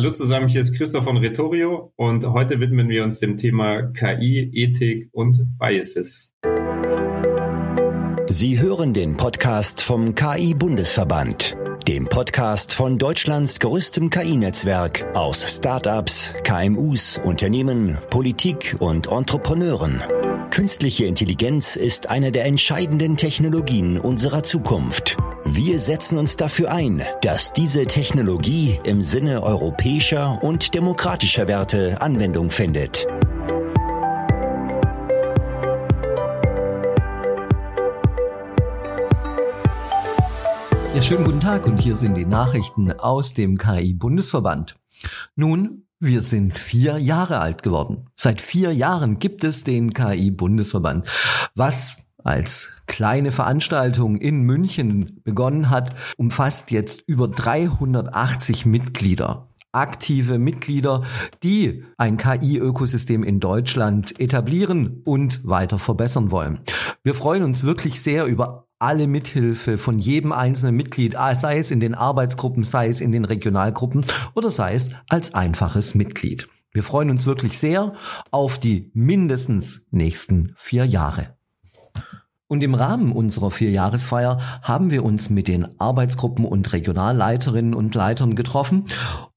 Hallo zusammen, hier ist Christoph von Retorio und heute widmen wir uns dem Thema KI, Ethik und Biases. Sie hören den Podcast vom KI-Bundesverband, dem Podcast von Deutschlands größtem KI-Netzwerk aus Startups, KMUs, Unternehmen, Politik und Entrepreneuren. Künstliche Intelligenz ist eine der entscheidenden Technologien unserer Zukunft. Wir setzen uns dafür ein, dass diese Technologie im Sinne europäischer und demokratischer Werte Anwendung findet. Ja, schönen guten Tag und hier sind die Nachrichten aus dem KI-Bundesverband. Nun, wir sind vier Jahre alt geworden. Seit vier Jahren gibt es den KI-Bundesverband. Was als kleine Veranstaltung in München begonnen hat, umfasst jetzt über 380 Mitglieder aktive Mitglieder, die ein KI-Ökosystem in Deutschland etablieren und weiter verbessern wollen. Wir freuen uns wirklich sehr über alle Mithilfe von jedem einzelnen Mitglied, sei es in den Arbeitsgruppen, sei es in den Regionalgruppen oder sei es als einfaches Mitglied. Wir freuen uns wirklich sehr auf die mindestens nächsten vier Jahre. Und im Rahmen unserer Vierjahresfeier haben wir uns mit den Arbeitsgruppen und Regionalleiterinnen und Leitern getroffen,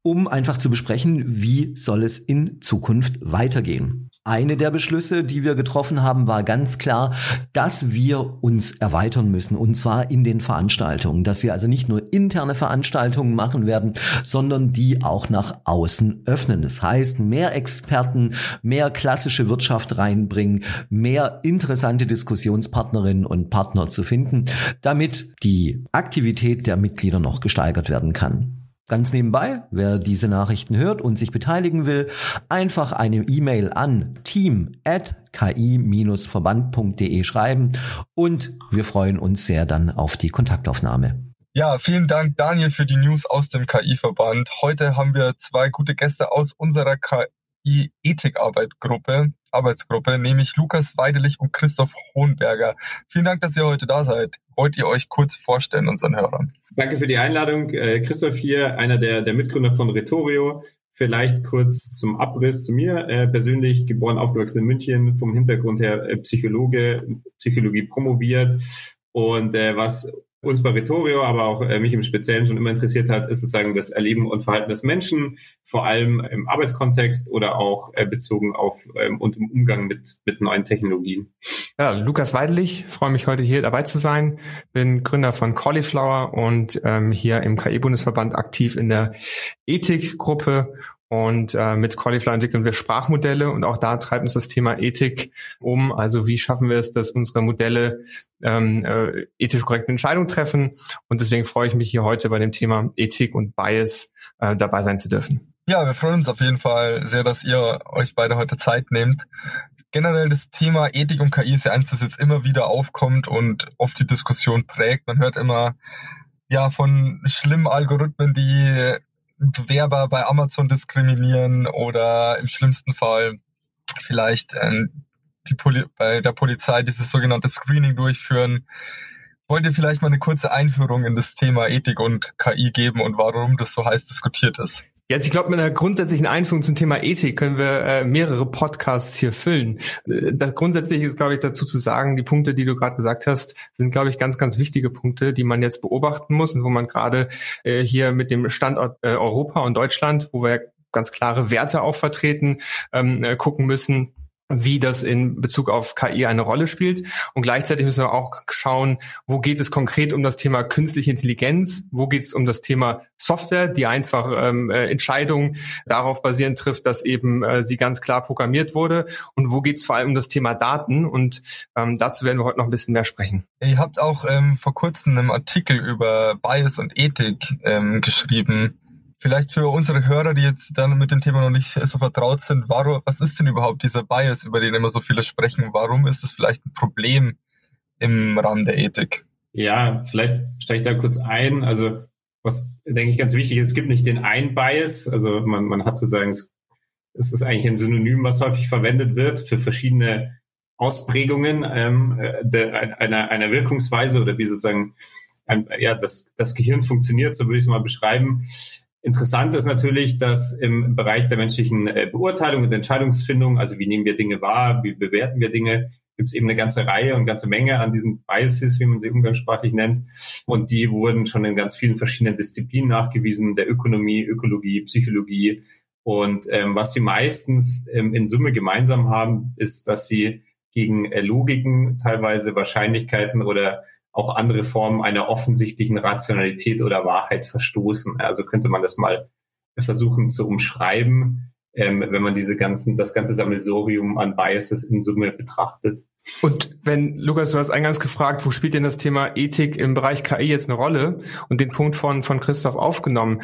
um einfach zu besprechen, wie soll es in Zukunft weitergehen. Eine der Beschlüsse, die wir getroffen haben, war ganz klar, dass wir uns erweitern müssen und zwar in den Veranstaltungen, dass wir also nicht nur interne Veranstaltungen machen werden, sondern die auch nach außen öffnen. Das heißt, mehr Experten, mehr klassische Wirtschaft reinbringen, mehr interessante Diskussionspartnerinnen und Partner zu finden, damit die Aktivität der Mitglieder noch gesteigert werden kann. Ganz nebenbei, wer diese Nachrichten hört und sich beteiligen will, einfach eine E-Mail an team@ki-verband.de schreiben und wir freuen uns sehr dann auf die Kontaktaufnahme. Ja, vielen Dank Daniel für die News aus dem KI-Verband. Heute haben wir zwei gute Gäste aus unserer KI-Ethikarbeitgruppe, Arbeitsgruppe, nämlich Lukas Weidelich und Christoph Hohenberger. Vielen Dank, dass ihr heute da seid. Wollt ihr euch kurz vorstellen unseren Hörern? Danke für die Einladung. Äh, Christoph hier, einer der, der Mitgründer von Retorio. Vielleicht kurz zum Abriss zu mir. Äh, persönlich geboren, aufgewachsen in München, vom Hintergrund her äh, Psychologe, Psychologie promoviert. Und äh, was uns bei Retorio, aber auch äh, mich im Speziellen schon immer interessiert hat, ist sozusagen das Erleben und Verhalten des Menschen, vor allem im Arbeitskontext oder auch äh, bezogen auf ähm, und im Umgang mit, mit neuen Technologien. Ja, Lukas Weidlich, freue mich heute hier dabei zu sein. Bin Gründer von Cauliflower und ähm, hier im KI-Bundesverband aktiv in der Ethikgruppe und äh, mit Cauliflower entwickeln wir Sprachmodelle und auch da treibt uns das Thema Ethik um. Also wie schaffen wir es, dass unsere Modelle ähm, äh, ethisch korrekte Entscheidungen treffen? Und deswegen freue ich mich hier heute bei dem Thema Ethik und Bias äh, dabei sein zu dürfen. Ja, wir freuen uns auf jeden Fall sehr, dass ihr euch beide heute Zeit nehmt. Generell das Thema Ethik und KI ist ja eins, das jetzt immer wieder aufkommt und oft die Diskussion prägt. Man hört immer ja von schlimmen Algorithmen, die Bewerber bei Amazon diskriminieren oder im schlimmsten Fall vielleicht ähm, die Poli bei der Polizei dieses sogenannte Screening durchführen. Wollt ihr vielleicht mal eine kurze Einführung in das Thema Ethik und KI geben und warum das so heiß diskutiert ist? Also ich glaube, mit einer grundsätzlichen Einführung zum Thema Ethik können wir äh, mehrere Podcasts hier füllen. Äh, das grundsätzlich ist, glaube ich, dazu zu sagen, die Punkte, die du gerade gesagt hast, sind, glaube ich, ganz, ganz wichtige Punkte, die man jetzt beobachten muss und wo man gerade äh, hier mit dem Standort äh, Europa und Deutschland, wo wir ganz klare Werte auch vertreten, ähm, äh, gucken müssen, wie das in Bezug auf KI eine Rolle spielt. Und gleichzeitig müssen wir auch schauen, wo geht es konkret um das Thema künstliche Intelligenz, wo geht es um das Thema Software, die einfach ähm, äh, Entscheidungen darauf basierend trifft, dass eben äh, sie ganz klar programmiert wurde und wo geht es vor allem um das Thema Daten und ähm, dazu werden wir heute noch ein bisschen mehr sprechen. Ihr habt auch ähm, vor kurzem einen Artikel über Bias und Ethik ähm, geschrieben. Vielleicht für unsere Hörer, die jetzt dann mit dem Thema noch nicht so vertraut sind, warum, was ist denn überhaupt dieser Bias, über den immer so viele sprechen? Warum ist es vielleicht ein Problem im Rahmen der Ethik? Ja, vielleicht steige ich da kurz ein. Also was denke ich ganz wichtig ist, es gibt nicht den einen Bias. Also man, man hat sozusagen, es ist eigentlich ein Synonym, was häufig verwendet wird für verschiedene Ausprägungen ähm, der, einer, einer Wirkungsweise oder wie sozusagen ein, ja, das, das Gehirn funktioniert, so würde ich es mal beschreiben. Interessant ist natürlich, dass im Bereich der menschlichen äh, Beurteilung und Entscheidungsfindung, also wie nehmen wir Dinge wahr, wie bewerten wir Dinge, gibt es eben eine ganze Reihe und ganze Menge an diesen Biases, wie man sie umgangssprachlich nennt. Und die wurden schon in ganz vielen verschiedenen Disziplinen nachgewiesen, der Ökonomie, Ökologie, Psychologie. Und ähm, was sie meistens ähm, in Summe gemeinsam haben, ist, dass sie gegen äh, Logiken, teilweise Wahrscheinlichkeiten oder auch andere Formen einer offensichtlichen Rationalität oder Wahrheit verstoßen. Also könnte man das mal versuchen zu umschreiben, ähm, wenn man diese ganzen, das ganze Sammelsorium an Biases in Summe betrachtet. Und wenn, Lukas, du hast eingangs gefragt, wo spielt denn das Thema Ethik im Bereich KI jetzt eine Rolle und den Punkt von, von Christoph aufgenommen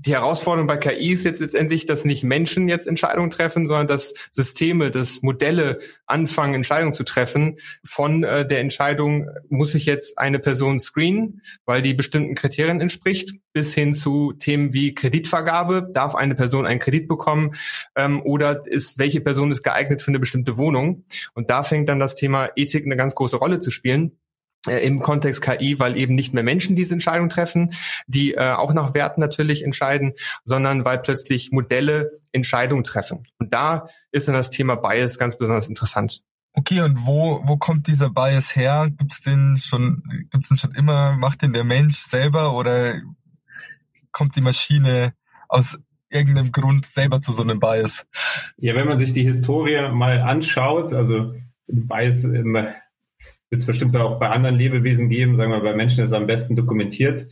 die Herausforderung bei KI ist jetzt letztendlich, dass nicht Menschen jetzt Entscheidungen treffen, sondern dass Systeme, dass Modelle anfangen, Entscheidungen zu treffen. Von äh, der Entscheidung, muss ich jetzt eine Person screenen, weil die bestimmten Kriterien entspricht, bis hin zu Themen wie Kreditvergabe. Darf eine Person einen Kredit bekommen? Ähm, oder ist, welche Person ist geeignet für eine bestimmte Wohnung? Und da fängt dann das Thema Ethik eine ganz große Rolle zu spielen im Kontext KI, weil eben nicht mehr Menschen diese Entscheidung treffen, die äh, auch nach Werten natürlich entscheiden, sondern weil plötzlich Modelle Entscheidungen treffen. Und da ist dann das Thema Bias ganz besonders interessant. Okay, und wo, wo kommt dieser Bias her? Gibt's den schon, gibt's den schon immer? Macht den der Mensch selber oder kommt die Maschine aus irgendeinem Grund selber zu so einem Bias? Ja, wenn man sich die Historie mal anschaut, also Bias wird es bestimmt auch bei anderen Lebewesen geben, sagen wir, bei Menschen ist es am besten dokumentiert.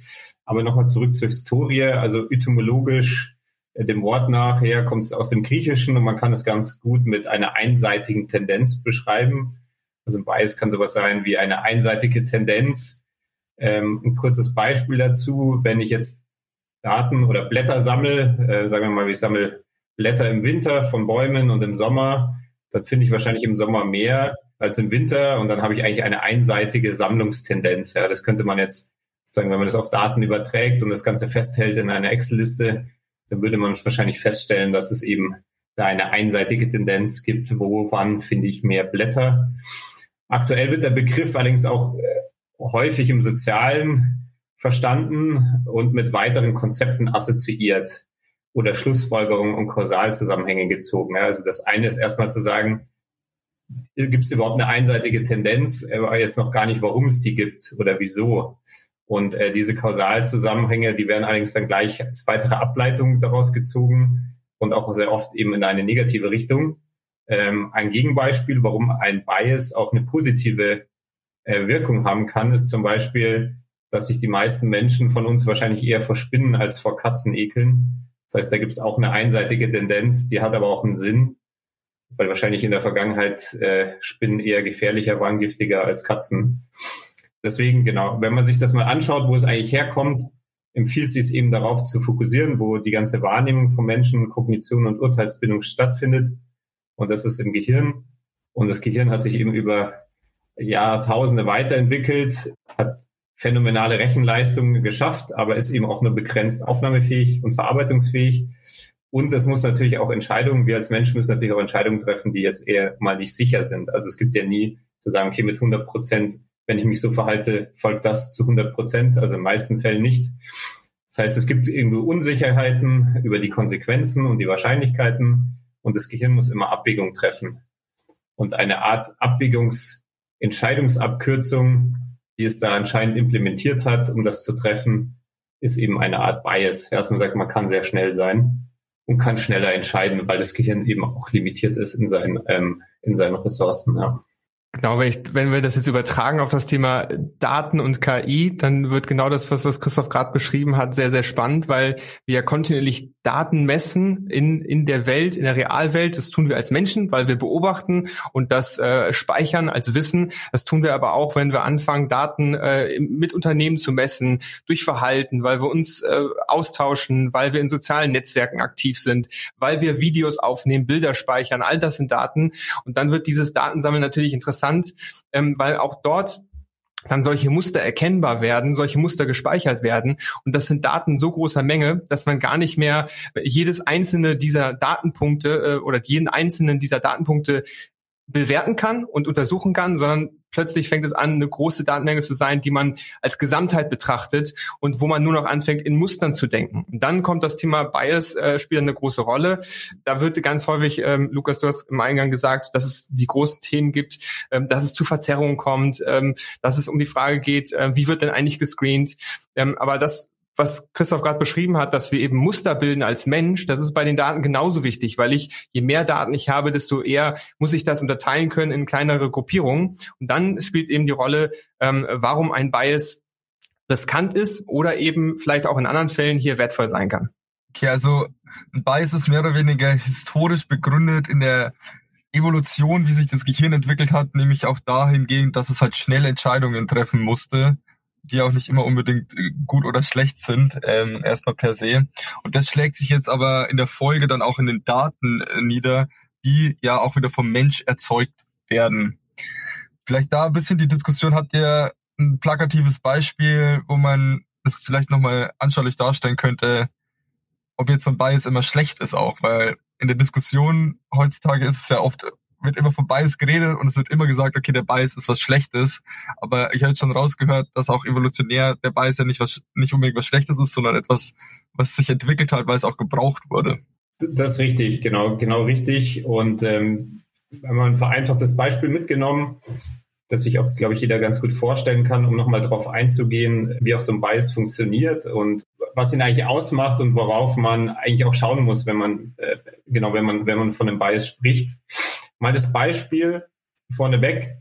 Aber nochmal zurück zur Historie, also etymologisch, äh, dem Wort nachher kommt es aus dem Griechischen und man kann es ganz gut mit einer einseitigen Tendenz beschreiben. Also ein Bias kann sowas sein wie eine einseitige Tendenz. Ähm, ein kurzes Beispiel dazu, wenn ich jetzt Daten oder Blätter sammle, äh, sagen wir mal, ich sammle Blätter im Winter von Bäumen und im Sommer, dann finde ich wahrscheinlich im Sommer mehr als im Winter und dann habe ich eigentlich eine einseitige Sammlungstendenz. Ja, das könnte man jetzt sagen, wenn man das auf Daten überträgt und das Ganze festhält in einer Excel-Liste, dann würde man wahrscheinlich feststellen, dass es eben da eine einseitige Tendenz gibt, wo wann finde ich mehr Blätter. Aktuell wird der Begriff allerdings auch äh, häufig im Sozialen verstanden und mit weiteren Konzepten assoziiert oder Schlussfolgerungen und Kausalzusammenhänge gezogen. Also das eine ist erstmal zu sagen, gibt es überhaupt eine einseitige Tendenz, aber jetzt noch gar nicht, warum es die gibt oder wieso. Und äh, diese Kausalzusammenhänge, die werden allerdings dann gleich als weitere Ableitung daraus gezogen und auch sehr oft eben in eine negative Richtung. Ähm, ein Gegenbeispiel, warum ein Bias auch eine positive äh, Wirkung haben kann, ist zum Beispiel, dass sich die meisten Menschen von uns wahrscheinlich eher vor Spinnen als vor Katzen ekeln. Das heißt, da gibt es auch eine einseitige Tendenz, die hat aber auch einen Sinn weil wahrscheinlich in der Vergangenheit äh, Spinnen eher gefährlicher waren, giftiger als Katzen. Deswegen, genau, wenn man sich das mal anschaut, wo es eigentlich herkommt, empfiehlt sich es eben darauf zu fokussieren, wo die ganze Wahrnehmung von Menschen, Kognition und Urteilsbildung stattfindet. Und das ist im Gehirn. Und das Gehirn hat sich eben über Jahrtausende weiterentwickelt, hat phänomenale Rechenleistungen geschafft, aber ist eben auch nur begrenzt aufnahmefähig und verarbeitungsfähig. Und es muss natürlich auch Entscheidungen, wir als Menschen müssen natürlich auch Entscheidungen treffen, die jetzt eher mal nicht sicher sind. Also es gibt ja nie zu sagen, okay, mit 100 Prozent, wenn ich mich so verhalte, folgt das zu 100 Prozent, also in meisten Fällen nicht. Das heißt, es gibt irgendwo Unsicherheiten über die Konsequenzen und die Wahrscheinlichkeiten und das Gehirn muss immer Abwägung treffen. Und eine Art Abwägungsentscheidungsabkürzung, die es da anscheinend implementiert hat, um das zu treffen, ist eben eine Art Bias. Ja, man sagt, man kann sehr schnell sein und kann schneller entscheiden, weil das Gehirn eben auch limitiert ist in seinen, ähm, in seinen Ressourcen. Ja. Genau, wenn, ich, wenn wir das jetzt übertragen auf das Thema Daten und KI, dann wird genau das, was, was Christoph gerade beschrieben hat, sehr, sehr spannend, weil wir ja kontinuierlich Daten messen in, in der Welt, in der Realwelt. Das tun wir als Menschen, weil wir beobachten und das äh, speichern als Wissen. Das tun wir aber auch, wenn wir anfangen, Daten äh, mit Unternehmen zu messen, durch Verhalten, weil wir uns äh, austauschen, weil wir in sozialen Netzwerken aktiv sind, weil wir Videos aufnehmen, Bilder speichern. All das sind Daten. Und dann wird dieses Datensammeln natürlich interessant ähm, weil auch dort dann solche Muster erkennbar werden, solche Muster gespeichert werden. Und das sind Daten so großer Menge, dass man gar nicht mehr jedes einzelne dieser Datenpunkte äh, oder jeden einzelnen dieser Datenpunkte bewerten kann und untersuchen kann, sondern plötzlich fängt es an, eine große Datenmenge zu sein, die man als Gesamtheit betrachtet und wo man nur noch anfängt, in Mustern zu denken. Und dann kommt das Thema Bias, äh, spielt eine große Rolle. Da wird ganz häufig, ähm, Lukas, du hast im Eingang gesagt, dass es die großen Themen gibt, ähm, dass es zu Verzerrungen kommt, ähm, dass es um die Frage geht, äh, wie wird denn eigentlich gescreent? Ähm, aber das was Christoph gerade beschrieben hat, dass wir eben Muster bilden als Mensch, das ist bei den Daten genauso wichtig, weil ich, je mehr Daten ich habe, desto eher muss ich das unterteilen können in kleinere Gruppierungen. Und dann spielt eben die Rolle, ähm, warum ein Bias riskant ist oder eben vielleicht auch in anderen Fällen hier wertvoll sein kann. Okay, also ein Bias ist mehr oder weniger historisch begründet in der Evolution, wie sich das Gehirn entwickelt hat, nämlich auch dahingehend, dass es halt schnell Entscheidungen treffen musste die auch nicht immer unbedingt äh, gut oder schlecht sind, ähm, erstmal per se. Und das schlägt sich jetzt aber in der Folge dann auch in den Daten äh, nieder, die ja auch wieder vom Mensch erzeugt werden. Vielleicht da ein bisschen die Diskussion, habt ihr ein plakatives Beispiel, wo man das vielleicht nochmal anschaulich darstellen könnte, ob jetzt so ein Bias immer schlecht ist auch, weil in der Diskussion heutzutage ist es ja oft wird immer von Bias geredet und es wird immer gesagt, okay, der Bias ist was Schlechtes. Aber ich habe schon rausgehört, dass auch evolutionär der Bias ja nicht was, nicht unbedingt was Schlechtes ist, sondern etwas, was sich entwickelt hat, weil es auch gebraucht wurde. Das ist richtig, genau, genau richtig. Und ähm, wenn man ein vereinfachtes Beispiel mitgenommen, das sich auch, glaube ich, jeder ganz gut vorstellen kann, um nochmal darauf einzugehen, wie auch so ein Bias funktioniert und was ihn eigentlich ausmacht und worauf man eigentlich auch schauen muss, wenn man, äh, genau, wenn man, wenn man von einem Bias spricht. Mal das Beispiel vorneweg,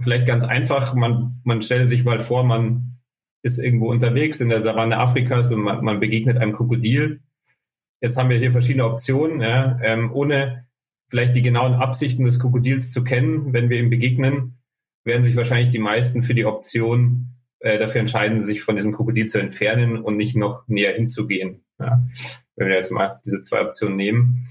vielleicht ganz einfach, man, man stelle sich mal vor, man ist irgendwo unterwegs in der Savanne Afrikas und man, man begegnet einem Krokodil. Jetzt haben wir hier verschiedene Optionen, ja, ähm, ohne vielleicht die genauen Absichten des Krokodils zu kennen, wenn wir ihm begegnen, werden sich wahrscheinlich die meisten für die Option äh, dafür entscheiden, sich von diesem Krokodil zu entfernen und nicht noch näher hinzugehen. Ja. Wenn wir jetzt mal diese zwei Optionen nehmen.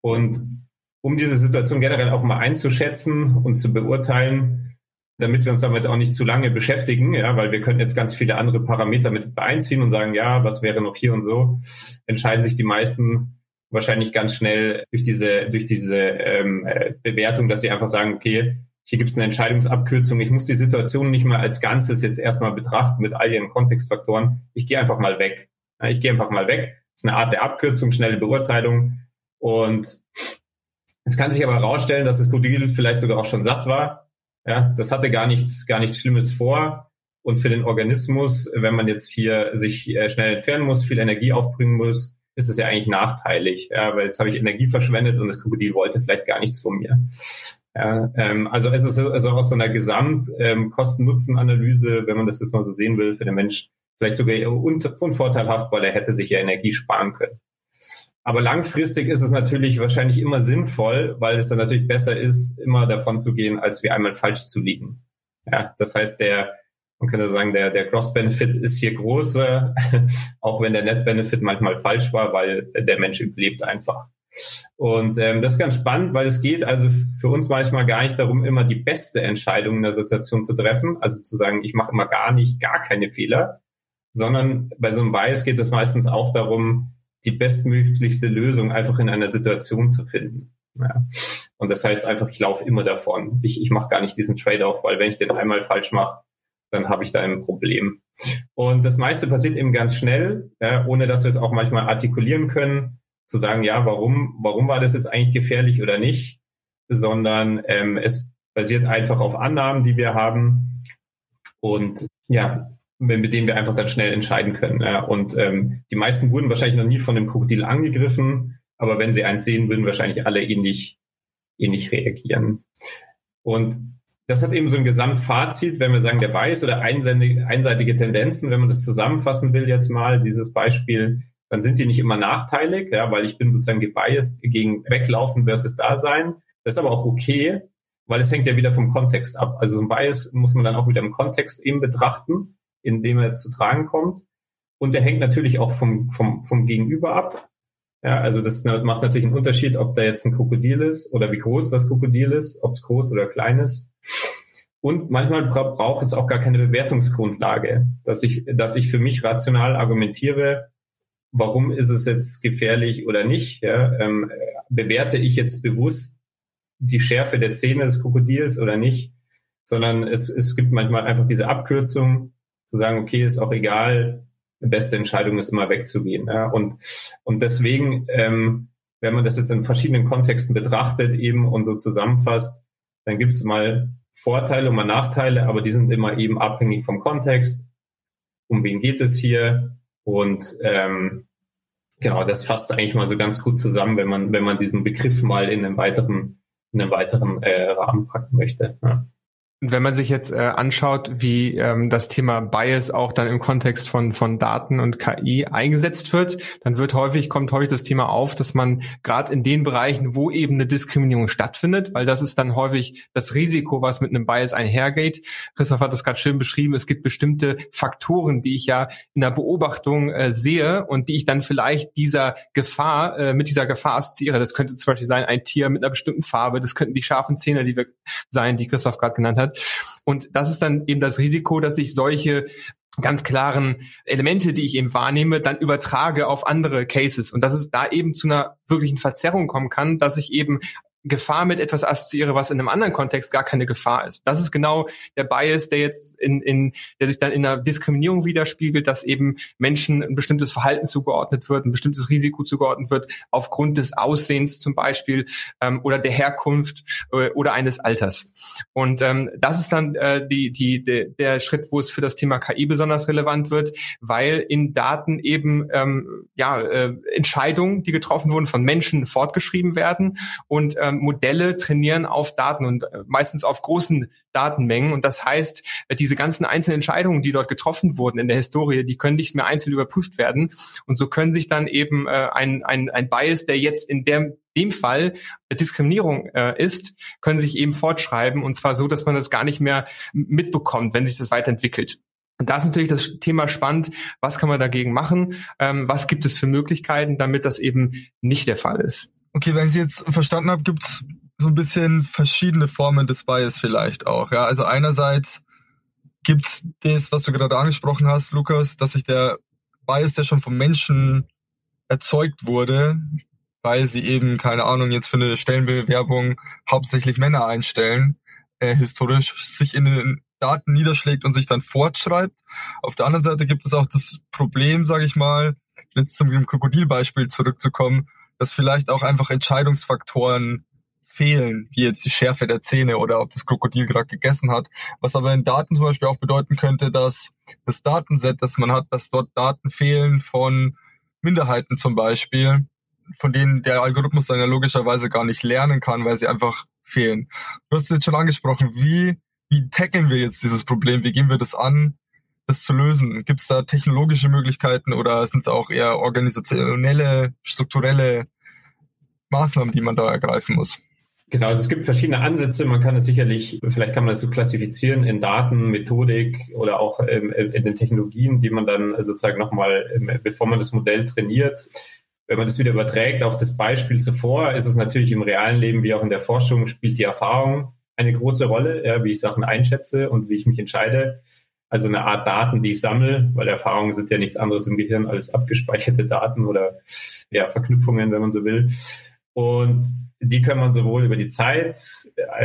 Und um diese Situation generell auch mal einzuschätzen und zu beurteilen, damit wir uns damit auch nicht zu lange beschäftigen, ja, weil wir könnten jetzt ganz viele andere Parameter mit einziehen und sagen, ja, was wäre noch hier und so, entscheiden sich die meisten wahrscheinlich ganz schnell durch diese, durch diese ähm, äh, Bewertung, dass sie einfach sagen, okay, hier gibt es eine Entscheidungsabkürzung, ich muss die Situation nicht mal als Ganzes jetzt erstmal betrachten mit all ihren Kontextfaktoren, ich gehe einfach mal weg. Ich gehe einfach mal weg. Das ist eine Art der Abkürzung, schnelle Beurteilung. Und es kann sich aber herausstellen, dass das Krokodil vielleicht sogar auch schon satt war. Ja, das hatte gar nichts, gar nichts Schlimmes vor. Und für den Organismus, wenn man jetzt hier sich äh, schnell entfernen muss, viel Energie aufbringen muss, ist es ja eigentlich nachteilig. Ja, weil jetzt habe ich Energie verschwendet und das Krokodil wollte vielleicht gar nichts von mir. Ja, ähm, also es ist also aus so einer Gesamt ähm, wenn man das jetzt mal so sehen will, für den Mensch vielleicht sogar unvorteilhaft, weil er hätte sich ja Energie sparen können. Aber langfristig ist es natürlich wahrscheinlich immer sinnvoll, weil es dann natürlich besser ist, immer davon zu gehen, als wie einmal falsch zu liegen. Ja, das heißt, der, man könnte sagen, der, der Cross-Benefit ist hier groß, auch wenn der Net-Benefit manchmal falsch war, weil der Mensch überlebt einfach. Und ähm, das ist ganz spannend, weil es geht also für uns manchmal gar nicht darum, immer die beste Entscheidung in der Situation zu treffen, also zu sagen, ich mache immer gar nicht, gar keine Fehler, sondern bei so einem Bias geht es meistens auch darum, die bestmöglichste Lösung einfach in einer Situation zu finden. Ja. Und das heißt einfach, ich laufe immer davon. Ich, ich mache gar nicht diesen Trade-off, weil wenn ich den einmal falsch mache, dann habe ich da ein Problem. Und das meiste passiert eben ganz schnell, ja, ohne dass wir es auch manchmal artikulieren können, zu sagen, ja, warum, warum war das jetzt eigentlich gefährlich oder nicht, sondern ähm, es basiert einfach auf Annahmen, die wir haben. Und ja, mit denen wir einfach dann schnell entscheiden können. Ja. Und ähm, die meisten wurden wahrscheinlich noch nie von einem Krokodil angegriffen, aber wenn sie eins sehen, würden wahrscheinlich alle ähnlich, ähnlich reagieren. Und das hat eben so ein Gesamtfazit, wenn wir sagen, der Bias oder einseitige, einseitige Tendenzen, wenn man das zusammenfassen will jetzt mal, dieses Beispiel, dann sind die nicht immer nachteilig, ja, weil ich bin sozusagen gebiased gegen Weglaufen versus Dasein. Das ist aber auch okay, weil es hängt ja wieder vom Kontext ab. Also so ein Bias muss man dann auch wieder im Kontext eben betrachten in dem er zu tragen kommt. Und der hängt natürlich auch vom, vom, vom Gegenüber ab. Ja, also das macht natürlich einen Unterschied, ob da jetzt ein Krokodil ist oder wie groß das Krokodil ist, ob es groß oder klein ist. Und manchmal bra braucht es auch gar keine Bewertungsgrundlage, dass ich, dass ich für mich rational argumentiere, warum ist es jetzt gefährlich oder nicht. Ja, ähm, bewerte ich jetzt bewusst die Schärfe der Zähne des Krokodils oder nicht? sondern es, es gibt manchmal einfach diese Abkürzung, zu sagen, okay, ist auch egal, die beste Entscheidung ist immer wegzugehen. Ja? Und, und deswegen, ähm, wenn man das jetzt in verschiedenen Kontexten betrachtet eben und so zusammenfasst, dann gibt es mal Vorteile und mal Nachteile, aber die sind immer eben abhängig vom Kontext. Um wen geht es hier? Und ähm, genau, das fasst eigentlich mal so ganz gut zusammen, wenn man, wenn man diesen Begriff mal in einem weiteren, in einem weiteren äh, Rahmen packen möchte. Ja. Und wenn man sich jetzt äh, anschaut, wie ähm, das Thema Bias auch dann im Kontext von von Daten und KI eingesetzt wird, dann wird häufig kommt häufig das Thema auf, dass man gerade in den Bereichen, wo eben eine Diskriminierung stattfindet, weil das ist dann häufig das Risiko, was mit einem Bias einhergeht. Christoph hat das gerade schön beschrieben. Es gibt bestimmte Faktoren, die ich ja in der Beobachtung äh, sehe und die ich dann vielleicht dieser Gefahr äh, mit dieser Gefahr assoziiere. Das könnte zum Beispiel sein ein Tier mit einer bestimmten Farbe. Das könnten die scharfen Zähne, die wir sein, die Christoph gerade genannt hat hat. Und das ist dann eben das Risiko, dass ich solche ganz klaren Elemente, die ich eben wahrnehme, dann übertrage auf andere Cases. Und dass es da eben zu einer wirklichen Verzerrung kommen kann, dass ich eben Gefahr mit etwas assoziiere, was in einem anderen Kontext gar keine Gefahr ist. Das ist genau der Bias, der jetzt in, in der sich dann in einer Diskriminierung widerspiegelt, dass eben Menschen ein bestimmtes Verhalten zugeordnet wird, ein bestimmtes Risiko zugeordnet wird, aufgrund des Aussehens zum Beispiel ähm, oder der Herkunft äh, oder eines Alters. Und ähm, das ist dann äh, die, die, de, der Schritt, wo es für das Thema KI besonders relevant wird, weil in Daten eben ähm, ja, äh, Entscheidungen, die getroffen wurden, von Menschen fortgeschrieben werden und ähm, Modelle trainieren auf Daten und äh, meistens auf großen Datenmengen. Und das heißt, äh, diese ganzen einzelnen Entscheidungen, die dort getroffen wurden in der Historie, die können nicht mehr einzeln überprüft werden. Und so können sich dann eben äh, ein, ein, ein Bias, der jetzt in dem dem Fall Diskriminierung ist, können sich eben fortschreiben und zwar so, dass man das gar nicht mehr mitbekommt, wenn sich das weiterentwickelt. Und da ist natürlich das Thema spannend, was kann man dagegen machen, ähm, was gibt es für Möglichkeiten, damit das eben nicht der Fall ist. Okay, wenn ich Sie jetzt verstanden habe, gibt's so ein bisschen verschiedene Formen des Bias vielleicht auch. Ja, also einerseits gibt's das, was du gerade angesprochen hast, Lukas, dass sich der Bias, der schon vom Menschen erzeugt wurde, weil sie eben, keine Ahnung, jetzt für eine Stellenbewerbung hauptsächlich Männer einstellen, äh, historisch sich in den Daten niederschlägt und sich dann fortschreibt. Auf der anderen Seite gibt es auch das Problem, sage ich mal, jetzt zum Krokodilbeispiel zurückzukommen, dass vielleicht auch einfach Entscheidungsfaktoren fehlen, wie jetzt die Schärfe der Zähne oder ob das Krokodil gerade gegessen hat. Was aber in Daten zum Beispiel auch bedeuten könnte, dass das Datenset, das man hat, dass dort Daten fehlen von Minderheiten zum Beispiel, von denen der Algorithmus dann ja logischerweise gar nicht lernen kann, weil sie einfach fehlen. Du hast es jetzt schon angesprochen, wie, wie tackeln wir jetzt dieses Problem? Wie gehen wir das an? Das zu lösen? Gibt es da technologische Möglichkeiten oder sind es auch eher organisationelle, strukturelle Maßnahmen, die man da ergreifen muss? Genau, also es gibt verschiedene Ansätze. Man kann es sicherlich, vielleicht kann man es so klassifizieren in Daten, Methodik oder auch ähm, in den Technologien, die man dann sozusagen nochmal, ähm, bevor man das Modell trainiert, wenn man das wieder überträgt auf das Beispiel zuvor, ist es natürlich im realen Leben wie auch in der Forschung spielt die Erfahrung eine große Rolle, ja, wie ich Sachen einschätze und wie ich mich entscheide. Also eine Art Daten, die ich sammle, weil Erfahrungen sind ja nichts anderes im Gehirn als abgespeicherte Daten oder ja, Verknüpfungen, wenn man so will. Und die können man sowohl über die Zeit,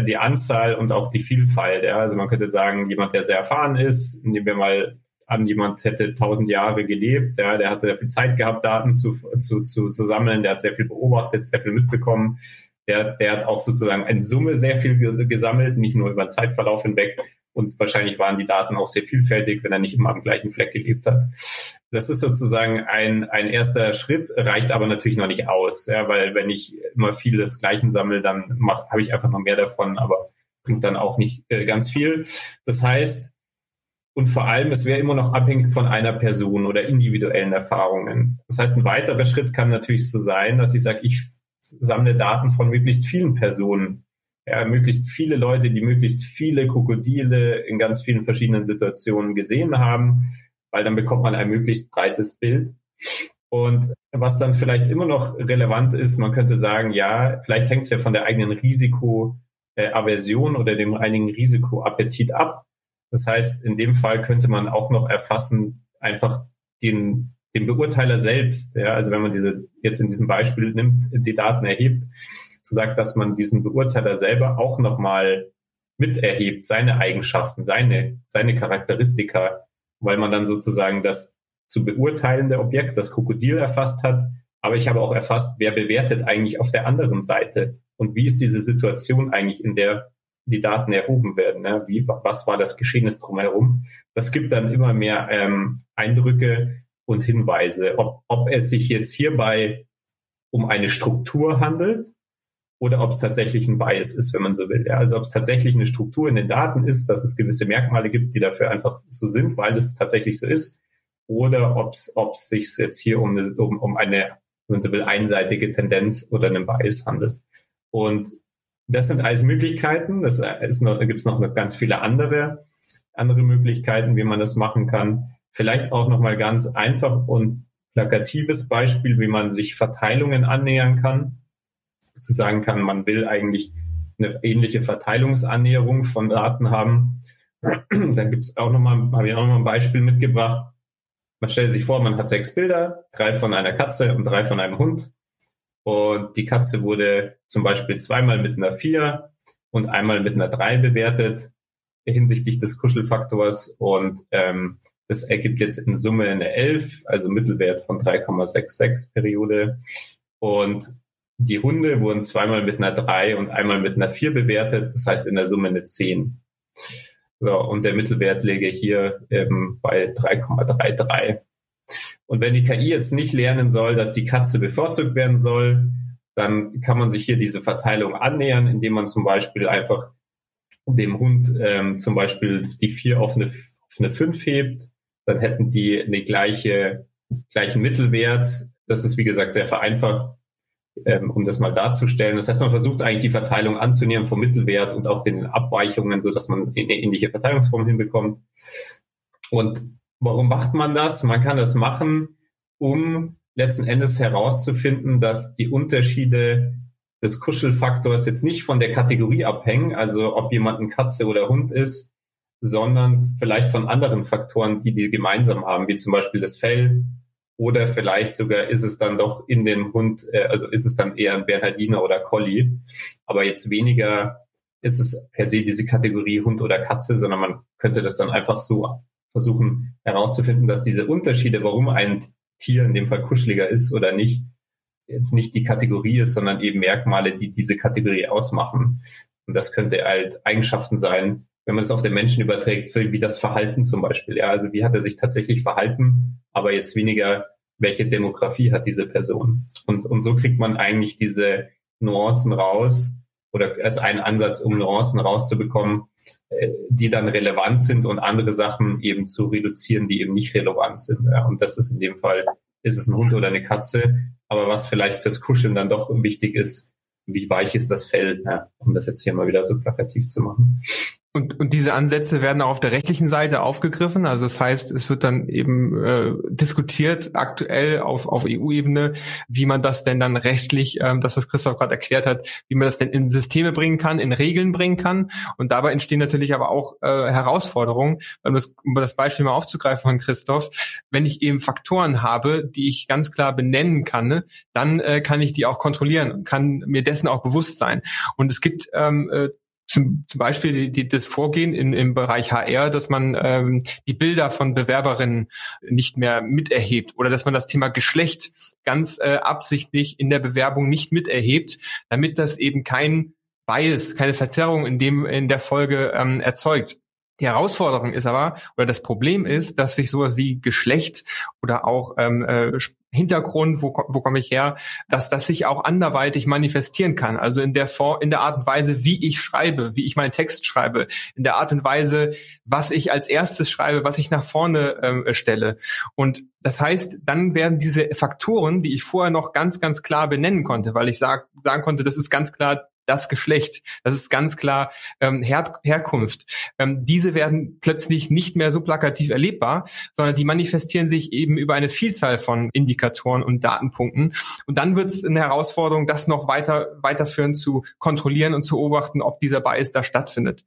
die Anzahl und auch die Vielfalt. Ja. Also man könnte sagen, jemand, der sehr erfahren ist, nehmen wir mal an, jemand hätte tausend Jahre gelebt, ja, der hat sehr viel Zeit gehabt, Daten zu, zu, zu, zu sammeln, der hat sehr viel beobachtet, sehr viel mitbekommen. Der, der hat auch sozusagen in Summe sehr viel gesammelt, nicht nur über den Zeitverlauf hinweg, und wahrscheinlich waren die Daten auch sehr vielfältig, wenn er nicht immer am gleichen Fleck gelebt hat. Das ist sozusagen ein, ein erster Schritt, reicht aber natürlich noch nicht aus, ja, weil wenn ich immer viel des Gleichen sammle, dann habe ich einfach noch mehr davon, aber bringt dann auch nicht äh, ganz viel. Das heißt, und vor allem, es wäre immer noch abhängig von einer Person oder individuellen Erfahrungen. Das heißt, ein weiterer Schritt kann natürlich so sein, dass ich sage, ich sammle Daten von möglichst vielen Personen ja, möglichst viele Leute, die möglichst viele Krokodile in ganz vielen verschiedenen Situationen gesehen haben, weil dann bekommt man ein möglichst breites Bild. Und was dann vielleicht immer noch relevant ist, man könnte sagen, ja, vielleicht hängt es ja von der eigenen Risikoaversion oder dem einigen Risikoappetit ab. Das heißt, in dem Fall könnte man auch noch erfassen, einfach den, den Beurteiler selbst. Ja, also wenn man diese jetzt in diesem Beispiel nimmt, die Daten erhebt, sagt, dass man diesen Beurteiler selber auch nochmal miterhebt, seine Eigenschaften, seine, seine Charakteristika, weil man dann sozusagen das zu beurteilende Objekt, das Krokodil erfasst hat. Aber ich habe auch erfasst, wer bewertet eigentlich auf der anderen Seite und wie ist diese Situation eigentlich, in der die Daten erhoben werden. Ne? Wie, was war das Geschehnis drumherum? Das gibt dann immer mehr ähm, Eindrücke und Hinweise, ob, ob es sich jetzt hierbei um eine Struktur handelt oder ob es tatsächlich ein Bias ist, wenn man so will. Ja, also ob es tatsächlich eine Struktur in den Daten ist, dass es gewisse Merkmale gibt, die dafür einfach so sind, weil das tatsächlich so ist, oder ob es sich jetzt hier um, eine, um, um eine, wenn man so will, einseitige Tendenz oder einen Bias handelt. Und das sind alles Möglichkeiten. Das ist noch, da gibt es noch ganz viele andere, andere Möglichkeiten, wie man das machen kann. Vielleicht auch noch mal ganz einfach und plakatives Beispiel, wie man sich Verteilungen annähern kann zu sagen kann, man will eigentlich eine ähnliche Verteilungsannäherung von Daten haben. Dann gibt es auch nochmal, habe ich auch nochmal ein Beispiel mitgebracht. Man stellt sich vor, man hat sechs Bilder, drei von einer Katze und drei von einem Hund. Und die Katze wurde zum Beispiel zweimal mit einer vier und einmal mit einer drei bewertet hinsichtlich des Kuschelfaktors. Und ähm, das ergibt jetzt in Summe eine 11, also Mittelwert von 3,66 Periode. Und die Hunde wurden zweimal mit einer 3 und einmal mit einer 4 bewertet, das heißt in der Summe eine 10. So, und der Mittelwert läge hier eben bei 3,33. Und wenn die KI jetzt nicht lernen soll, dass die Katze bevorzugt werden soll, dann kann man sich hier diese Verteilung annähern, indem man zum Beispiel einfach dem Hund ähm, zum Beispiel die 4 auf eine, auf eine 5 hebt, dann hätten die eine gleiche, gleichen Mittelwert. Das ist, wie gesagt, sehr vereinfacht ähm, um das mal darzustellen. Das heißt, man versucht eigentlich die Verteilung anzunähern vom Mittelwert und auch den Abweichungen, so dass man eine ähnliche Verteilungsform hinbekommt. Und warum macht man das? Man kann das machen, um letzten Endes herauszufinden, dass die Unterschiede des Kuschelfaktors jetzt nicht von der Kategorie abhängen, also ob jemand ein Katze oder Hund ist, sondern vielleicht von anderen Faktoren, die die gemeinsam haben, wie zum Beispiel das Fell, oder vielleicht sogar ist es dann doch in dem Hund, äh, also ist es dann eher ein Bernhardiner oder Collie. Aber jetzt weniger ist es per se diese Kategorie Hund oder Katze, sondern man könnte das dann einfach so versuchen herauszufinden, dass diese Unterschiede, warum ein Tier in dem Fall kuscheliger ist oder nicht, jetzt nicht die Kategorie ist, sondern eben Merkmale, die diese Kategorie ausmachen. Und das könnte halt Eigenschaften sein, wenn man es auf den Menschen überträgt, wie das Verhalten zum Beispiel. Ja, also wie hat er sich tatsächlich verhalten, aber jetzt weniger, welche Demografie hat diese Person. Und, und so kriegt man eigentlich diese Nuancen raus oder als einen Ansatz, um Nuancen rauszubekommen, äh, die dann relevant sind und andere Sachen eben zu reduzieren, die eben nicht relevant sind. Ja, und das ist in dem Fall, ist es ein Hund oder eine Katze, aber was vielleicht fürs Kuscheln dann doch wichtig ist, wie weich ist das Fell, ja, um das jetzt hier mal wieder so plakativ zu machen. Und, und diese Ansätze werden auch auf der rechtlichen Seite aufgegriffen. Also das heißt, es wird dann eben äh, diskutiert aktuell auf, auf EU-Ebene, wie man das denn dann rechtlich, ähm, das was Christoph gerade erklärt hat, wie man das denn in Systeme bringen kann, in Regeln bringen kann. Und dabei entstehen natürlich aber auch äh, Herausforderungen, um das, um das Beispiel mal aufzugreifen von Christoph. Wenn ich eben Faktoren habe, die ich ganz klar benennen kann, ne, dann äh, kann ich die auch kontrollieren und kann mir dessen auch bewusst sein. Und es gibt ähm, äh, zum, zum Beispiel die, die, das Vorgehen in, im Bereich HR, dass man ähm, die Bilder von Bewerberinnen nicht mehr miterhebt oder dass man das Thema Geschlecht ganz äh, absichtlich in der Bewerbung nicht miterhebt, damit das eben kein Bias, keine Verzerrung in dem in der Folge ähm, erzeugt. Die Herausforderung ist aber, oder das Problem ist, dass sich sowas wie Geschlecht oder auch ähm, äh, Hintergrund, wo, wo komme ich her, dass das sich auch anderweitig manifestieren kann. Also in der, Form, in der Art und Weise, wie ich schreibe, wie ich meinen Text schreibe, in der Art und Weise, was ich als erstes schreibe, was ich nach vorne ähm, stelle. Und das heißt, dann werden diese Faktoren, die ich vorher noch ganz, ganz klar benennen konnte, weil ich sag, sagen konnte, das ist ganz klar das Geschlecht. Das ist ganz klar ähm, Her Herkunft. Ähm, diese werden plötzlich nicht mehr so plakativ erlebbar, sondern die manifestieren sich eben über eine Vielzahl von Indikatoren und Datenpunkten. Und dann wird es eine Herausforderung, das noch weiter weiterführend zu kontrollieren und zu beobachten, ob dieser Bias da stattfindet.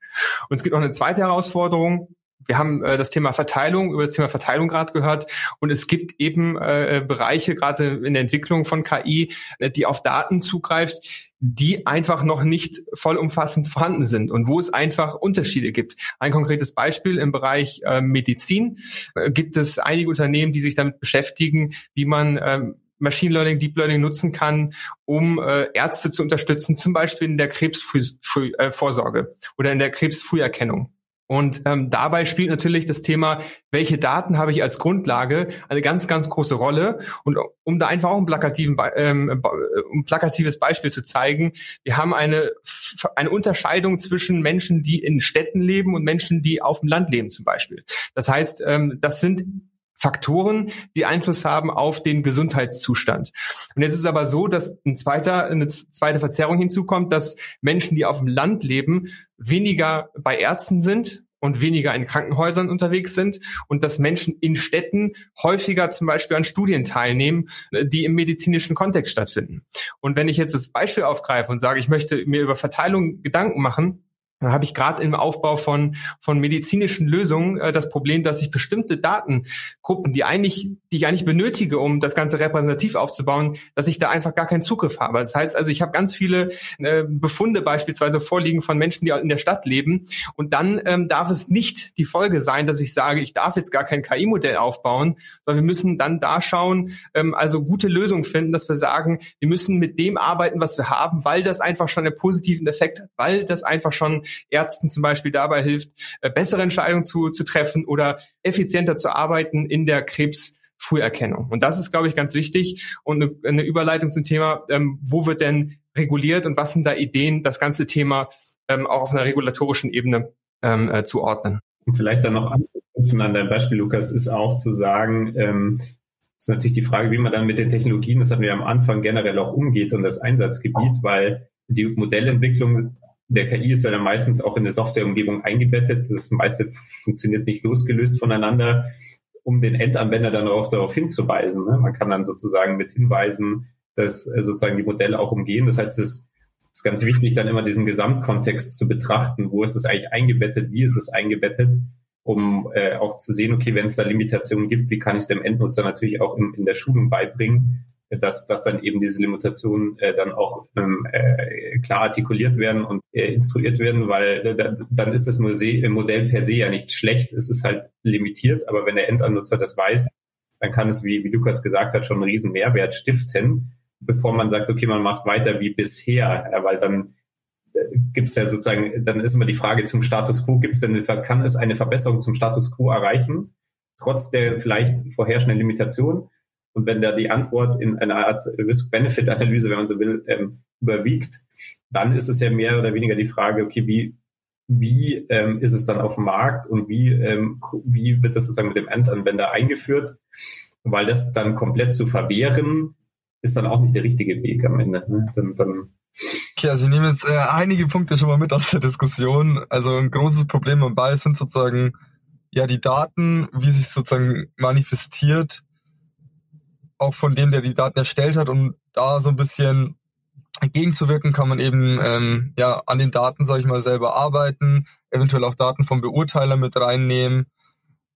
Und es gibt noch eine zweite Herausforderung, wir haben äh, das Thema Verteilung, über das Thema Verteilung gerade gehört und es gibt eben äh, Bereiche, gerade in der Entwicklung von KI, äh, die auf Daten zugreift, die einfach noch nicht vollumfassend vorhanden sind und wo es einfach Unterschiede gibt. Ein konkretes Beispiel im Bereich äh, Medizin äh, gibt es einige Unternehmen, die sich damit beschäftigen, wie man ähm, Machine Learning, Deep Learning nutzen kann, um äh, Ärzte zu unterstützen, zum Beispiel in der Krebsvorsorge äh, oder in der Krebsfrüherkennung. Und ähm, dabei spielt natürlich das Thema, welche Daten habe ich als Grundlage, eine ganz, ganz große Rolle. Und um da einfach auch ein, plakativen, ähm, ein plakatives Beispiel zu zeigen, wir haben eine, eine Unterscheidung zwischen Menschen, die in Städten leben und Menschen, die auf dem Land leben zum Beispiel. Das heißt, ähm, das sind Faktoren, die Einfluss haben auf den Gesundheitszustand. Und jetzt ist es aber so, dass ein zweiter, eine zweite Verzerrung hinzukommt, dass Menschen, die auf dem Land leben, weniger bei Ärzten sind und weniger in Krankenhäusern unterwegs sind und dass Menschen in Städten häufiger zum Beispiel an Studien teilnehmen, die im medizinischen Kontext stattfinden. Und wenn ich jetzt das Beispiel aufgreife und sage, ich möchte mir über Verteilung Gedanken machen, dann habe ich gerade im Aufbau von, von medizinischen Lösungen äh, das Problem, dass ich bestimmte Datengruppen, die eigentlich, die ich eigentlich benötige, um das Ganze repräsentativ aufzubauen, dass ich da einfach gar keinen Zugriff habe. Das heißt also, ich habe ganz viele äh, Befunde beispielsweise vorliegen von Menschen, die in der Stadt leben. Und dann ähm, darf es nicht die Folge sein, dass ich sage, ich darf jetzt gar kein KI-Modell aufbauen, sondern wir müssen dann da schauen, ähm, also gute Lösungen finden, dass wir sagen, wir müssen mit dem arbeiten, was wir haben, weil das einfach schon einen positiven Effekt hat, weil das einfach schon Ärzten zum Beispiel dabei hilft, äh, bessere Entscheidungen zu, zu treffen oder effizienter zu arbeiten in der Krebsfrüherkennung. Und das ist, glaube ich, ganz wichtig. Und eine, Überleitung zum Thema, ähm, wo wird denn reguliert und was sind da Ideen, das ganze Thema ähm, auch auf einer regulatorischen Ebene ähm, äh, zu ordnen. Und vielleicht dann noch anzuknüpfen an dein Beispiel, Lukas, ist auch zu sagen, ähm, ist natürlich die Frage, wie man dann mit den Technologien, das hatten wir am Anfang generell auch umgeht und das Einsatzgebiet, weil die Modellentwicklung der KI ist ja dann meistens auch in der Softwareumgebung eingebettet. Das meiste funktioniert nicht losgelöst voneinander, um den Endanwender dann auch darauf hinzuweisen. Ne? Man kann dann sozusagen mit Hinweisen, dass äh, sozusagen die Modelle auch umgehen. Das heißt, es ist ganz wichtig, dann immer diesen Gesamtkontext zu betrachten. Wo ist es eigentlich eingebettet? Wie ist es eingebettet? Um äh, auch zu sehen, okay, wenn es da Limitationen gibt, wie kann ich es dem Endnutzer natürlich auch in, in der Schulung beibringen, dass, dass dann eben diese Limitationen äh, dann auch ähm, äh, klar artikuliert werden und äh, instruiert werden, weil äh, dann ist das Muse Modell per se ja nicht schlecht, es ist halt limitiert, aber wenn der Endanutzer das weiß, dann kann es, wie, wie Lukas gesagt hat, schon einen riesen Mehrwert stiften, bevor man sagt, okay, man macht weiter wie bisher, ja, weil dann äh, gibt es ja sozusagen, dann ist immer die Frage zum Status quo, gibt es denn, eine, kann es eine Verbesserung zum Status quo erreichen, trotz der vielleicht vorherrschenden Limitation? Und wenn da die Antwort in einer Art Risk-Benefit-Analyse, wenn man so will, ähm, überwiegt, dann ist es ja mehr oder weniger die Frage, okay, wie, wie ähm, ist es dann auf dem Markt und wie, ähm, wie wird das sozusagen mit dem Endanwender eingeführt? Weil das dann komplett zu verwehren, ist dann auch nicht der richtige Weg am Ende. Ne? Dann, dann Okay, also ich nehme jetzt äh, einige Punkte schon mal mit aus der Diskussion. Also ein großes Problem dabei sind sozusagen ja die Daten, wie sich sozusagen manifestiert auch von dem, der die Daten erstellt hat, um da so ein bisschen entgegenzuwirken, kann man eben ähm, ja an den Daten, sage ich mal, selber arbeiten, eventuell auch Daten vom Beurteiler mit reinnehmen.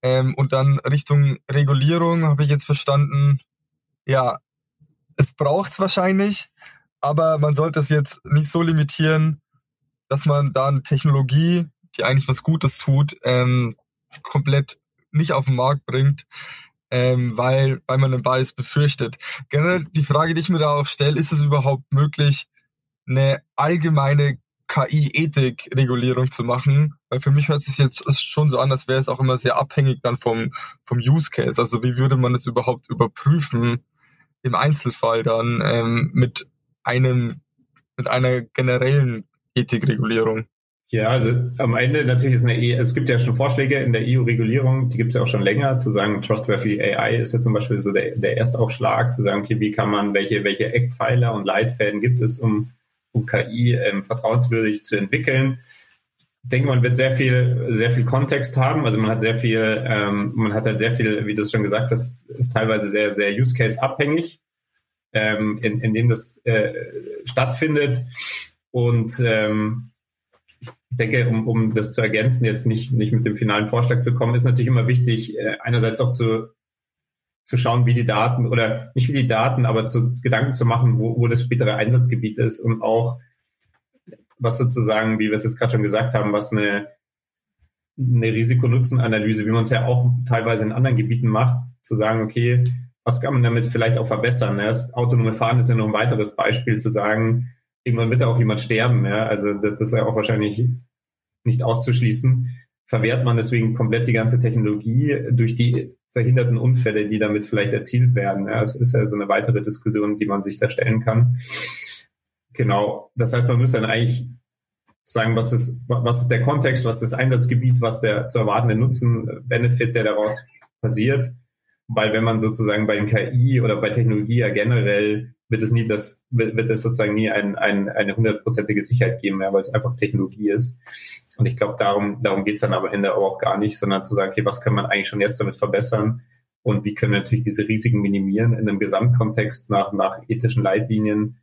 Ähm, und dann Richtung Regulierung habe ich jetzt verstanden, ja, es braucht es wahrscheinlich, aber man sollte es jetzt nicht so limitieren, dass man da eine Technologie, die eigentlich was Gutes tut, ähm, komplett nicht auf den Markt bringt, ähm, weil, weil man einen Bias befürchtet. Generell die Frage, die ich mir da auch stelle, ist es überhaupt möglich, eine allgemeine KI-Ethik-Regulierung zu machen? Weil für mich hört es jetzt schon so an, als wäre es auch immer sehr abhängig dann vom, vom Use Case. Also wie würde man es überhaupt überprüfen im Einzelfall dann ähm, mit einem, mit einer generellen Ethikregulierung? Ja, also am Ende natürlich ist eine, e es gibt ja schon Vorschläge in der EU-Regulierung, die gibt es ja auch schon länger, zu sagen, Trustworthy AI ist ja zum Beispiel so der, der Erstaufschlag, zu sagen, okay, wie kann man, welche, welche Eckpfeiler und Leitfäden gibt es, um, um KI ähm, vertrauenswürdig zu entwickeln. Ich denke, man wird sehr viel, sehr viel Kontext haben. Also man hat sehr viel, ähm, man hat halt sehr viel, wie du es schon gesagt hast, ist teilweise sehr, sehr Use Case abhängig, ähm, in, in dem das äh, stattfindet. Und ähm, ich denke, um, um das zu ergänzen, jetzt nicht, nicht mit dem finalen Vorschlag zu kommen, ist natürlich immer wichtig, äh, einerseits auch zu, zu schauen, wie die Daten oder nicht wie die Daten, aber zu Gedanken zu machen, wo, wo das spätere Einsatzgebiet ist und auch was sozusagen, wie wir es jetzt gerade schon gesagt haben, was eine, eine Risiko-Nutzen-Analyse, wie man es ja auch teilweise in anderen Gebieten macht, zu sagen, okay, was kann man damit vielleicht auch verbessern? Das autonome Fahren ist ja noch ein weiteres Beispiel zu sagen, irgendwann wird da auch jemand sterben. Ja? Also das ist ja auch wahrscheinlich nicht auszuschließen. Verwehrt man deswegen komplett die ganze Technologie durch die verhinderten Unfälle, die damit vielleicht erzielt werden. Ja? Das ist ja so eine weitere Diskussion, die man sich da stellen kann. Genau. Das heißt, man müsste dann eigentlich sagen, was ist, was ist der Kontext, was ist das Einsatzgebiet, was der zu erwartende Nutzen, Benefit, der daraus passiert. Weil wenn man sozusagen bei KI oder bei Technologie ja generell wird es nie das, wird, wird es sozusagen nie ein, ein, eine hundertprozentige Sicherheit geben mehr, weil es einfach Technologie ist. Und ich glaube, darum, darum geht's dann am Ende auch gar nicht, sondern zu sagen, okay, was kann man eigentlich schon jetzt damit verbessern und wie können wir natürlich diese Risiken minimieren in einem Gesamtkontext nach, nach ethischen Leitlinien,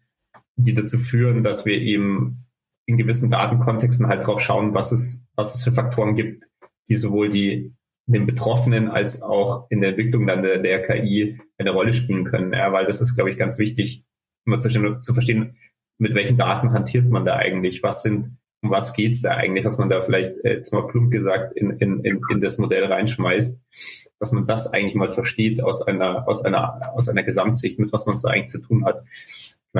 die dazu führen, dass wir eben in gewissen Datenkontexten halt drauf schauen, was es, was es für Faktoren gibt, die sowohl die den Betroffenen als auch in der Entwicklung dann der, der KI eine Rolle spielen können. Ja, weil das ist, glaube ich, ganz wichtig, immer zu, zu verstehen, mit welchen Daten hantiert man da eigentlich? Was sind, um was geht's da eigentlich, was man da vielleicht äh, jetzt mal plump gesagt in, in, in, in das Modell reinschmeißt, dass man das eigentlich mal versteht aus einer, aus einer, aus einer Gesamtsicht, mit was man da eigentlich zu tun hat.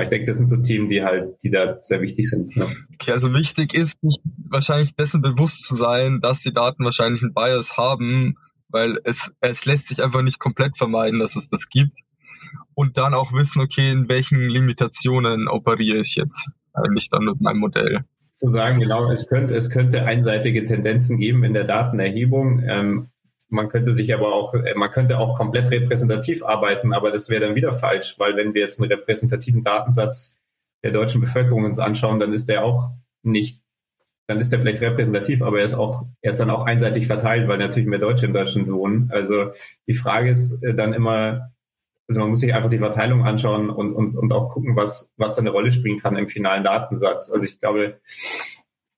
Ich denke, das sind so Themen, die halt, die da sehr wichtig sind. Ja. Okay, also wichtig ist, nicht wahrscheinlich dessen bewusst zu sein, dass die Daten wahrscheinlich einen Bias haben, weil es, es lässt sich einfach nicht komplett vermeiden, dass es das gibt. Und dann auch wissen, okay, in welchen Limitationen operiere ich jetzt eigentlich dann mit meinem Modell. Zu sagen, genau, es könnte, es könnte einseitige Tendenzen geben in der Datenerhebung. Ähm, man könnte sich aber auch, äh, man könnte auch komplett repräsentativ arbeiten, aber das wäre dann wieder falsch, weil wenn wir jetzt einen repräsentativen Datensatz der deutschen Bevölkerung uns anschauen, dann ist der auch nicht, dann ist der vielleicht repräsentativ, aber er ist auch, er ist dann auch einseitig verteilt, weil natürlich mehr Deutsche in Deutschland wohnen. Also die Frage ist äh, dann immer, also man muss sich einfach die Verteilung anschauen und, und, und auch gucken, was, was da eine Rolle spielen kann im finalen Datensatz. Also ich glaube,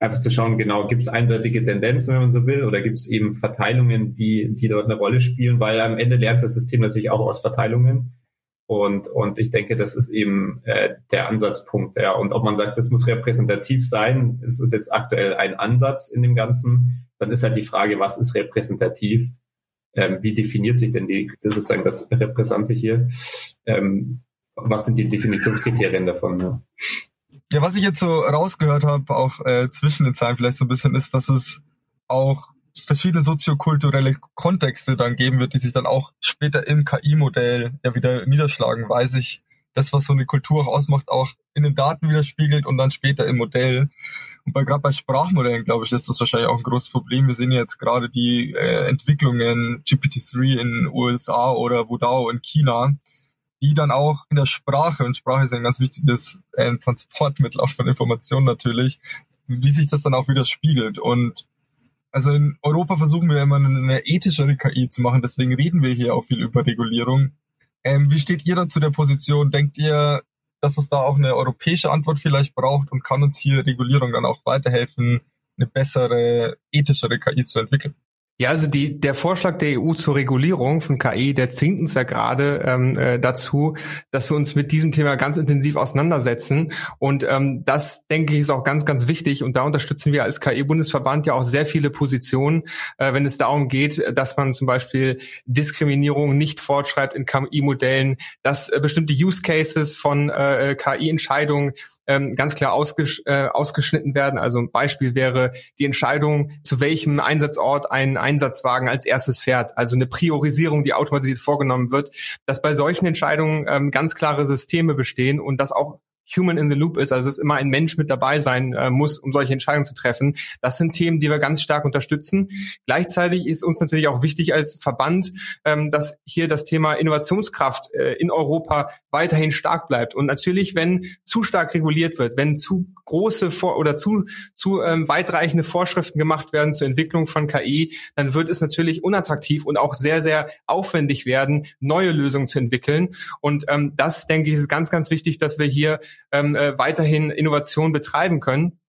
einfach zu schauen, genau, gibt es einseitige Tendenzen, wenn man so will, oder gibt es eben Verteilungen, die, die dort eine Rolle spielen, weil am Ende lernt das System natürlich auch aus Verteilungen. Und, und ich denke, das ist eben äh, der Ansatzpunkt. Ja. Und ob man sagt, das muss repräsentativ sein, ist es jetzt aktuell ein Ansatz in dem Ganzen, dann ist halt die Frage, was ist repräsentativ? Ähm, wie definiert sich denn die, sozusagen das Repräsente hier? Ähm, was sind die Definitionskriterien davon? Ja? Ja, was ich jetzt so rausgehört habe, auch äh, zwischen den Zeilen vielleicht so ein bisschen, ist, dass es auch verschiedene soziokulturelle Kontexte dann geben wird, die sich dann auch später im KI-Modell ja wieder niederschlagen, weil sich das, was so eine Kultur auch ausmacht, auch in den Daten widerspiegelt und dann später im Modell. Und bei, gerade bei Sprachmodellen, glaube ich, ist das wahrscheinlich auch ein großes Problem. Wir sehen jetzt gerade die äh, Entwicklungen GPT-3 in USA oder Wudao in China, die dann auch in der Sprache, und Sprache ist ein ganz wichtiges äh, Transportmittel auch von Informationen natürlich, wie sich das dann auch widerspiegelt. Und also in Europa versuchen wir immer eine ethischere KI zu machen, deswegen reden wir hier auch viel über Regulierung. Ähm, wie steht ihr da zu der Position? Denkt ihr, dass es da auch eine europäische Antwort vielleicht braucht und kann uns hier Regulierung dann auch weiterhelfen, eine bessere, ethischere KI zu entwickeln? Ja, also die, der Vorschlag der EU zur Regulierung von KI, der zwingt uns ja gerade ähm, äh, dazu, dass wir uns mit diesem Thema ganz intensiv auseinandersetzen. Und ähm, das, denke ich, ist auch ganz, ganz wichtig. Und da unterstützen wir als KI-Bundesverband ja auch sehr viele Positionen, äh, wenn es darum geht, dass man zum Beispiel Diskriminierung nicht fortschreibt in KI-Modellen, dass äh, bestimmte Use Cases von äh, KI-Entscheidungen ähm, ganz klar ausgesch äh, ausgeschnitten werden. Also ein Beispiel wäre die Entscheidung, zu welchem Einsatzort ein Einsatzwagen als erstes fährt. Also eine Priorisierung, die automatisiert vorgenommen wird, dass bei solchen Entscheidungen ähm, ganz klare Systeme bestehen und dass auch Human in the Loop ist, also es immer ein Mensch mit dabei sein äh, muss, um solche Entscheidungen zu treffen. Das sind Themen, die wir ganz stark unterstützen. Gleichzeitig ist uns natürlich auch wichtig als Verband, ähm, dass hier das Thema Innovationskraft äh, in Europa weiterhin stark bleibt. Und natürlich, wenn zu stark reguliert wird, wenn zu große Vor oder zu, zu ähm, weitreichende Vorschriften gemacht werden zur Entwicklung von KI, dann wird es natürlich unattraktiv und auch sehr, sehr aufwendig werden, neue Lösungen zu entwickeln. Und ähm, das, denke ich, ist ganz, ganz wichtig, dass wir hier ähm, äh, weiterhin Innovation betreiben können.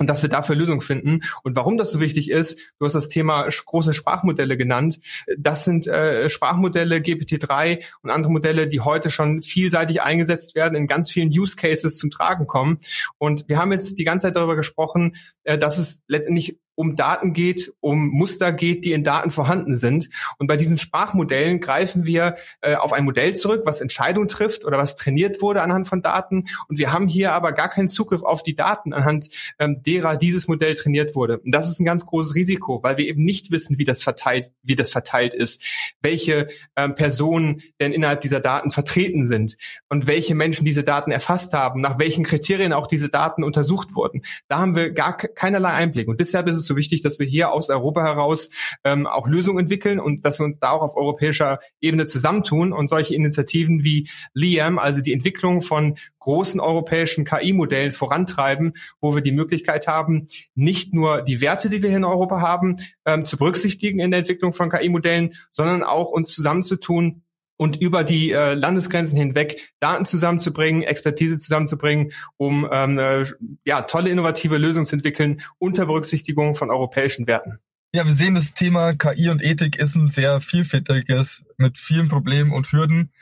und dass wir dafür Lösungen finden. Und warum das so wichtig ist, du hast das Thema große Sprachmodelle genannt. Das sind äh, Sprachmodelle GPT-3 und andere Modelle, die heute schon vielseitig eingesetzt werden, in ganz vielen Use Cases zum Tragen kommen. Und wir haben jetzt die ganze Zeit darüber gesprochen, äh, dass es letztendlich um Daten geht, um Muster geht, die in Daten vorhanden sind. Und bei diesen Sprachmodellen greifen wir äh, auf ein Modell zurück, was Entscheidungen trifft oder was trainiert wurde anhand von Daten. Und wir haben hier aber gar keinen Zugriff auf die Daten, anhand ähm, derer dieses Modell trainiert wurde. Und das ist ein ganz großes Risiko, weil wir eben nicht wissen, wie das verteilt, wie das verteilt ist, welche ähm, Personen denn innerhalb dieser Daten vertreten sind und welche Menschen diese Daten erfasst haben, nach welchen Kriterien auch diese Daten untersucht wurden. Da haben wir gar keinerlei Einblick. Und deshalb ist es so wichtig, dass wir hier aus Europa heraus ähm, auch Lösungen entwickeln und dass wir uns da auch auf europäischer Ebene zusammentun und solche Initiativen wie Liam, also die Entwicklung von großen europäischen KI-Modellen vorantreiben, wo wir die Möglichkeit haben, nicht nur die Werte, die wir hier in Europa haben, ähm, zu berücksichtigen in der Entwicklung von KI-Modellen, sondern auch uns zusammenzutun, und über die äh, Landesgrenzen hinweg Daten zusammenzubringen, Expertise zusammenzubringen, um ähm, äh, ja, tolle innovative Lösungen zu entwickeln unter Berücksichtigung von europäischen Werten. Ja, wir sehen, das Thema KI und Ethik ist ein sehr vielfältiges mit vielen Problemen und Hürden.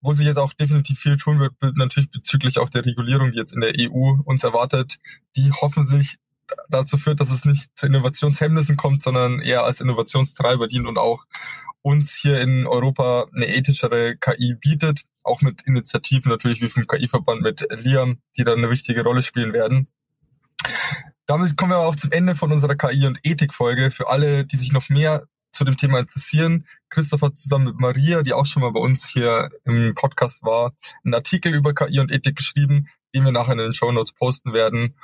Wo sich jetzt auch definitiv viel tun wird, natürlich bezüglich auch der Regulierung, die jetzt in der EU uns erwartet, die hoffentlich dazu führt, dass es nicht zu Innovationshemmnissen kommt, sondern eher als Innovationstreiber dient und auch uns hier in Europa eine ethischere KI bietet, auch mit Initiativen natürlich wie vom KI-Verband mit Liam, die da eine wichtige Rolle spielen werden. Damit kommen wir auch zum Ende von unserer KI- und Ethik-Folge. Für alle, die sich noch mehr zu dem Thema interessieren, Christopher zusammen mit Maria, die auch schon mal bei uns hier im Podcast war, einen Artikel über KI und Ethik geschrieben, den wir nachher in den Show Notes posten werden.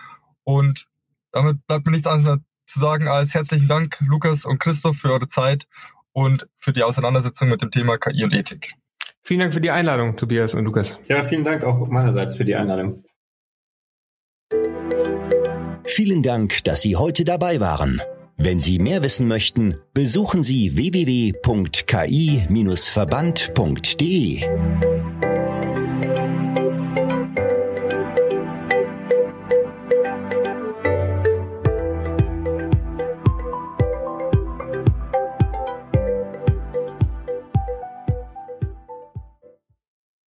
Und damit bleibt mir nichts anderes zu sagen als herzlichen Dank, Lukas und Christoph, für eure Zeit und für die Auseinandersetzung mit dem Thema KI und Ethik. Vielen Dank für die Einladung, Tobias und Lukas. Ja, vielen Dank auch meinerseits für die Einladung. Vielen Dank, dass Sie heute dabei waren. Wenn Sie mehr wissen möchten, besuchen Sie www.ki-verband.de.